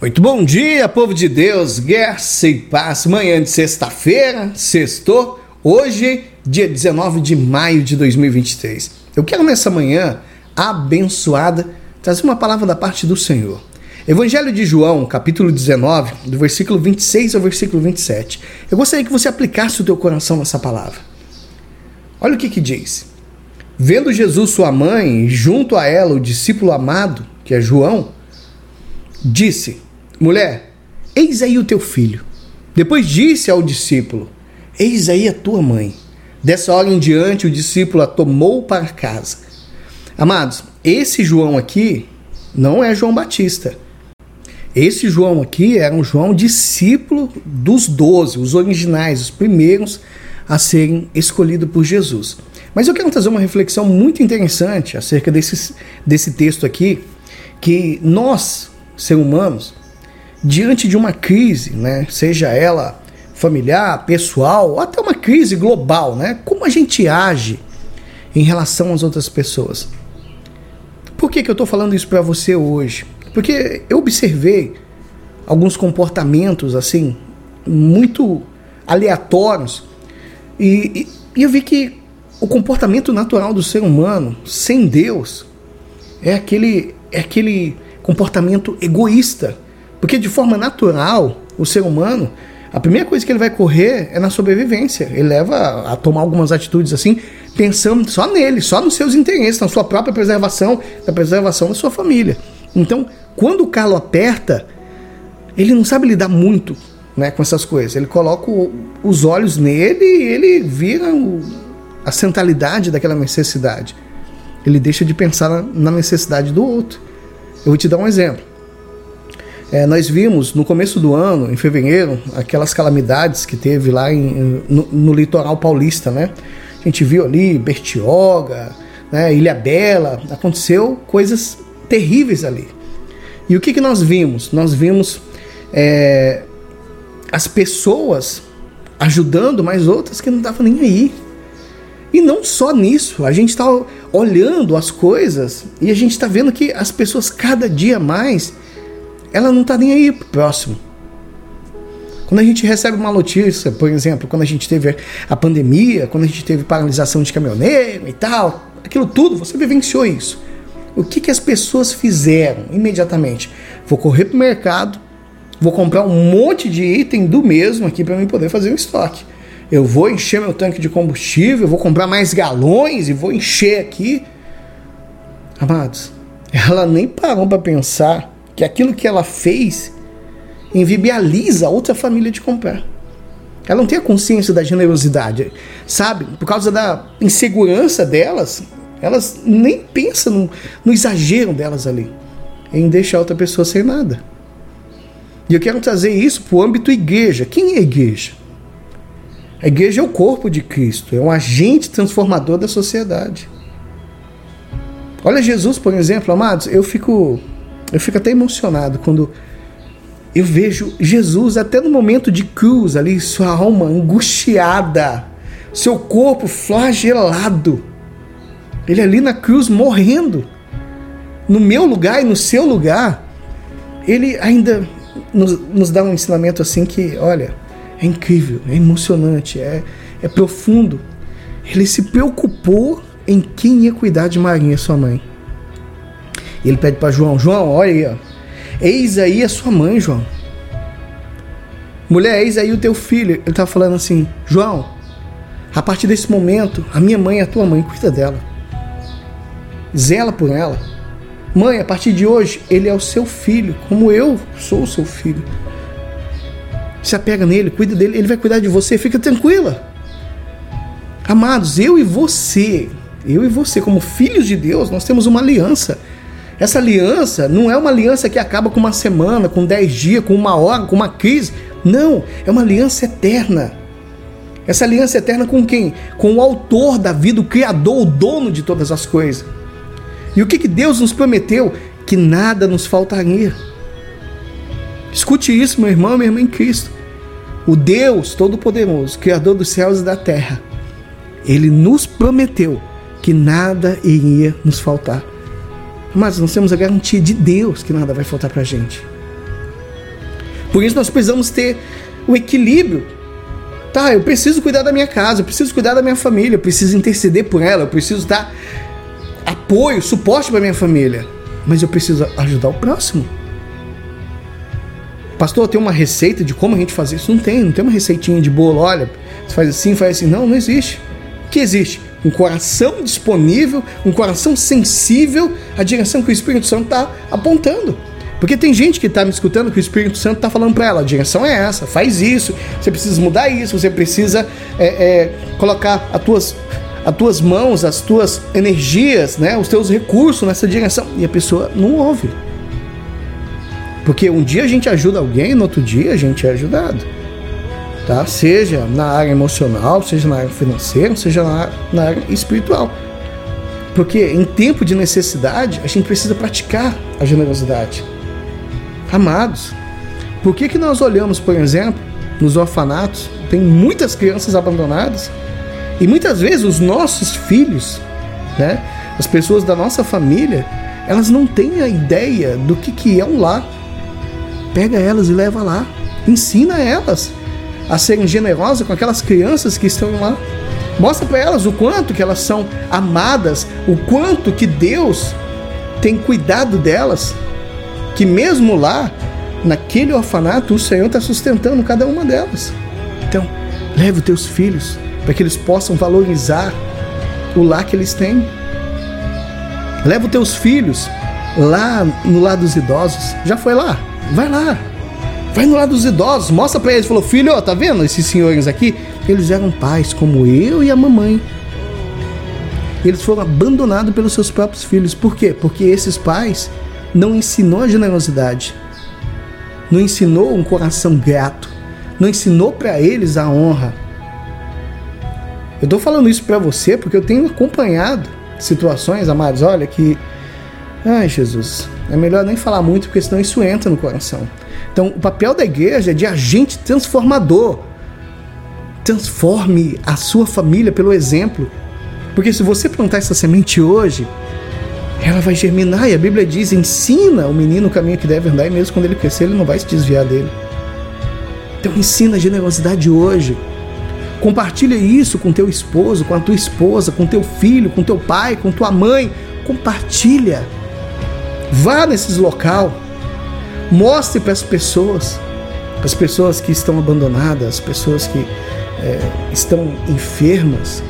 Muito bom dia, povo de Deus, guerra e paz. Manhã de sexta-feira, sextou, hoje, dia 19 de maio de 2023. Eu quero nessa manhã abençoada trazer uma palavra da parte do Senhor. Evangelho de João, capítulo 19, do versículo 26 ao versículo 27. Eu gostaria que você aplicasse o teu coração nessa palavra. Olha o que que diz. Vendo Jesus sua mãe junto a ela o discípulo amado, que é João, disse: Mulher, eis aí o teu filho. Depois disse ao discípulo: Eis aí a tua mãe. Dessa hora em diante, o discípulo a tomou para casa. Amados, esse João aqui não é João Batista. Esse João aqui era um João discípulo dos doze, os originais, os primeiros a serem escolhidos por Jesus. Mas eu quero trazer uma reflexão muito interessante acerca desse, desse texto aqui, que nós, seres humanos, diante de uma crise, né, seja ela familiar, pessoal, ou até uma crise global, né, como a gente age em relação às outras pessoas. Por que, que eu estou falando isso para você hoje? Porque eu observei alguns comportamentos assim muito aleatórios e, e, e eu vi que o comportamento natural do ser humano sem Deus é aquele é aquele comportamento egoísta porque de forma natural, o ser humano, a primeira coisa que ele vai correr é na sobrevivência. Ele leva a tomar algumas atitudes assim, pensando só nele, só nos seus interesses, na sua própria preservação, na preservação da sua família. Então, quando o calo aperta, ele não sabe lidar muito né, com essas coisas. Ele coloca o, os olhos nele e ele vira o, a centralidade daquela necessidade. Ele deixa de pensar na, na necessidade do outro. Eu vou te dar um exemplo. É, nós vimos no começo do ano, em fevereiro, aquelas calamidades que teve lá em, no, no, litoral paulista, né? A gente viu ali Bertioga, né, Ilha Bela, aconteceu coisas terríveis ali. E o que, que nós vimos? Nós vimos é, as pessoas ajudando, mas outras que não estavam nem aí. E não só nisso, a gente está olhando as coisas e a gente está vendo que as pessoas cada dia mais ela não está nem aí pro próximo. Quando a gente recebe uma notícia, por exemplo, quando a gente teve a pandemia, quando a gente teve paralisação de caminhoneiro e tal, aquilo tudo, você vivenciou isso. O que, que as pessoas fizeram imediatamente? Vou correr para o mercado, vou comprar um monte de item do mesmo aqui para mim poder fazer o estoque. Eu vou encher meu tanque de combustível, vou comprar mais galões e vou encher aqui. Amados, ela nem parou para pensar que aquilo que ela fez invibializa outra família de comprar. Ela não tem a consciência da generosidade, sabe? Por causa da insegurança delas, elas nem pensam no, no exagero delas ali, em deixar outra pessoa sem nada. E eu quero trazer isso para o âmbito igreja. Quem é a igreja? A igreja é o corpo de Cristo, é um agente transformador da sociedade. Olha Jesus, por exemplo, amados, eu fico eu fico até emocionado quando eu vejo Jesus até no momento de cruz ali, sua alma angustiada, seu corpo flagelado. Ele ali na cruz morrendo. No meu lugar e no seu lugar. Ele ainda nos, nos dá um ensinamento assim que, olha, é incrível, é emocionante, é, é profundo. Ele se preocupou em quem ia cuidar de Marinha, sua mãe. Ele pede para João: João, olha aí, ó. eis aí a sua mãe, João. Mulher, eis aí o teu filho. Ele tá falando assim: João, a partir desse momento, a minha mãe é a tua mãe, cuida dela. Zela por ela. Mãe, a partir de hoje, ele é o seu filho, como eu sou o seu filho. Se apega nele, cuida dele, ele vai cuidar de você, fica tranquila. Amados, eu e você, eu e você, como filhos de Deus, nós temos uma aliança. Essa aliança não é uma aliança que acaba com uma semana, com dez dias, com uma hora, com uma crise. Não, é uma aliança eterna. Essa aliança eterna com quem? Com o autor da vida, o criador, o dono de todas as coisas. E o que, que Deus nos prometeu? Que nada nos faltaria. Escute isso, meu irmão, minha irmã em Cristo. O Deus Todo-Poderoso, Criador dos céus e da terra, ele nos prometeu que nada iria nos faltar. Mas nós temos a garantia de Deus que nada vai faltar para a gente. Por isso nós precisamos ter o equilíbrio. Tá, eu preciso cuidar da minha casa, eu preciso cuidar da minha família, eu preciso interceder por ela, eu preciso dar apoio, suporte para minha família, mas eu preciso ajudar o próximo. Pastor, tem uma receita de como a gente fazer isso? Não tem, não tem uma receitinha de bolo, olha, você faz assim, faz assim. Não, não existe. O que existe? Um coração disponível, um coração sensível à direção que o Espírito Santo está apontando. Porque tem gente que está me escutando que o Espírito Santo está falando para ela: a direção é essa, faz isso, você precisa mudar isso, você precisa é, é, colocar as tuas, as tuas mãos, as tuas energias, né, os teus recursos nessa direção. E a pessoa não ouve. Porque um dia a gente ajuda alguém, no outro dia a gente é ajudado. Tá? Seja na área emocional, seja na área financeira, seja na, na área espiritual. Porque em tempo de necessidade, a gente precisa praticar a generosidade. Amados, por que, que nós olhamos, por exemplo, nos orfanatos, tem muitas crianças abandonadas, e muitas vezes os nossos filhos, né, as pessoas da nossa família, elas não têm a ideia do que, que é um lar pega elas e leva lá. Ensina elas a serem generosas com aquelas crianças que estão lá. Mostra para elas o quanto que elas são amadas, o quanto que Deus tem cuidado delas, que mesmo lá, naquele orfanato, o Senhor está sustentando cada uma delas. Então, leve os teus filhos para que eles possam valorizar o lar que eles têm. Leva os teus filhos lá no lar dos idosos. Já foi lá? Vai lá. Vai no lado dos idosos, mostra para eles. Falou, filho, ó, tá vendo esses senhores aqui? Eles eram pais, como eu e a mamãe. Eles foram abandonados pelos seus próprios filhos. Por quê? Porque esses pais não ensinou a generosidade. Não ensinou um coração grato. Não ensinou para eles a honra. Eu tô falando isso para você porque eu tenho acompanhado situações, amados, olha que Ai, Jesus, é melhor nem falar muito, porque senão isso entra no coração. Então, o papel da igreja é de agente transformador. Transforme a sua família pelo exemplo. Porque se você plantar essa semente hoje, ela vai germinar. E a Bíblia diz: ensina o menino o caminho que deve andar, e mesmo quando ele crescer, ele não vai se desviar dele. Então, ensina a generosidade hoje. Compartilha isso com teu esposo, com a tua esposa, com teu filho, com teu pai, com tua mãe. Compartilha. Vá nesses local, mostre para as pessoas, as pessoas que estão abandonadas, as pessoas que é, estão enfermas,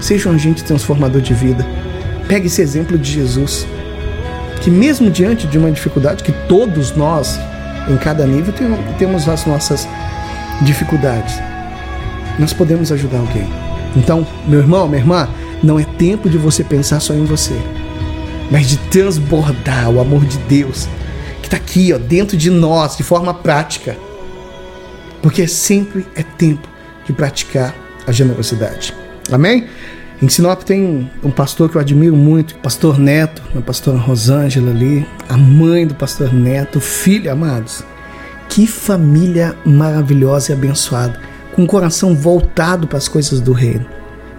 seja um agente transformador de vida. Pegue esse exemplo de Jesus, que mesmo diante de uma dificuldade que todos nós, em cada nível, temos as nossas dificuldades, nós podemos ajudar alguém. Então, meu irmão, minha irmã, não é tempo de você pensar só em você mas de transbordar o amor de Deus que está aqui, ó, dentro de nós, de forma prática. Porque sempre é tempo de praticar a generosidade. Amém? Em Sinop tem um pastor que eu admiro muito, pastor Neto, a pastora Rosângela ali, a mãe do pastor Neto, filho, amados. Que família maravilhosa e abençoada, com o coração voltado para as coisas do reino.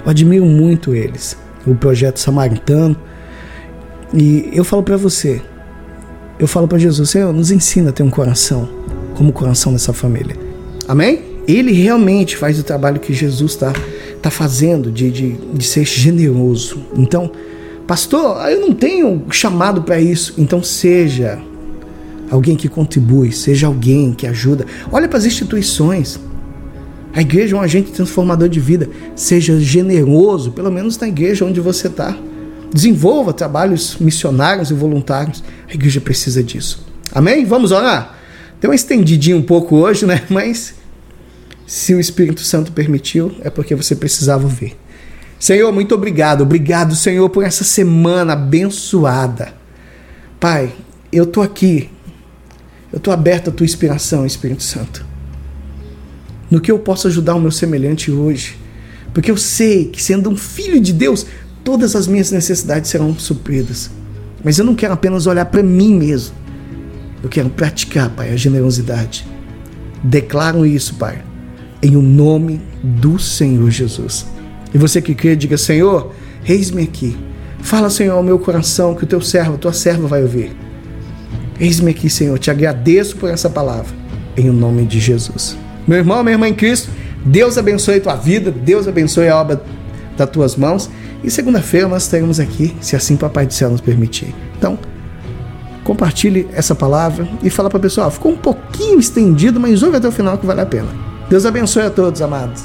Eu admiro muito eles. O projeto Samaritano, e eu falo para você, eu falo para Jesus, Senhor, nos ensina a ter um coração como o coração dessa família. Amém? Ele realmente faz o trabalho que Jesus está tá fazendo de, de, de ser generoso. Então, pastor, eu não tenho chamado para isso. Então, seja alguém que contribui, seja alguém que ajuda. Olha para as instituições. A igreja é um agente transformador de vida. Seja generoso, pelo menos na igreja onde você está. Desenvolva trabalhos missionários e voluntários. A igreja precisa disso. Amém? Vamos orar? Deu uma estendidinha um pouco hoje, né? Mas se o Espírito Santo permitiu, é porque você precisava ver. Senhor, muito obrigado. Obrigado, Senhor, por essa semana abençoada. Pai, eu tô aqui. Eu tô aberto à tua inspiração, Espírito Santo. No que eu posso ajudar o meu semelhante hoje. Porque eu sei que sendo um filho de Deus, todas as minhas necessidades serão supridas. Mas eu não quero apenas olhar para mim mesmo. Eu quero praticar, Pai, a generosidade. Declaro isso, Pai, em o nome do Senhor Jesus. E você que crê, diga: Senhor, eis-me aqui. Fala, Senhor, ao meu coração que o teu servo, a tua serva vai ouvir. Eis-me aqui, Senhor. Te agradeço por essa palavra. em nome de Jesus. Meu irmão, minha irmã em Cristo, Deus abençoe a tua vida, Deus abençoe a obra das tuas mãos. E segunda-feira nós estaremos aqui, se assim Papai do Céu nos permitir. Então, compartilhe essa palavra e fala para o pessoal. Ficou um pouquinho estendido, mas ouve até o final que vale a pena. Deus abençoe a todos, amados.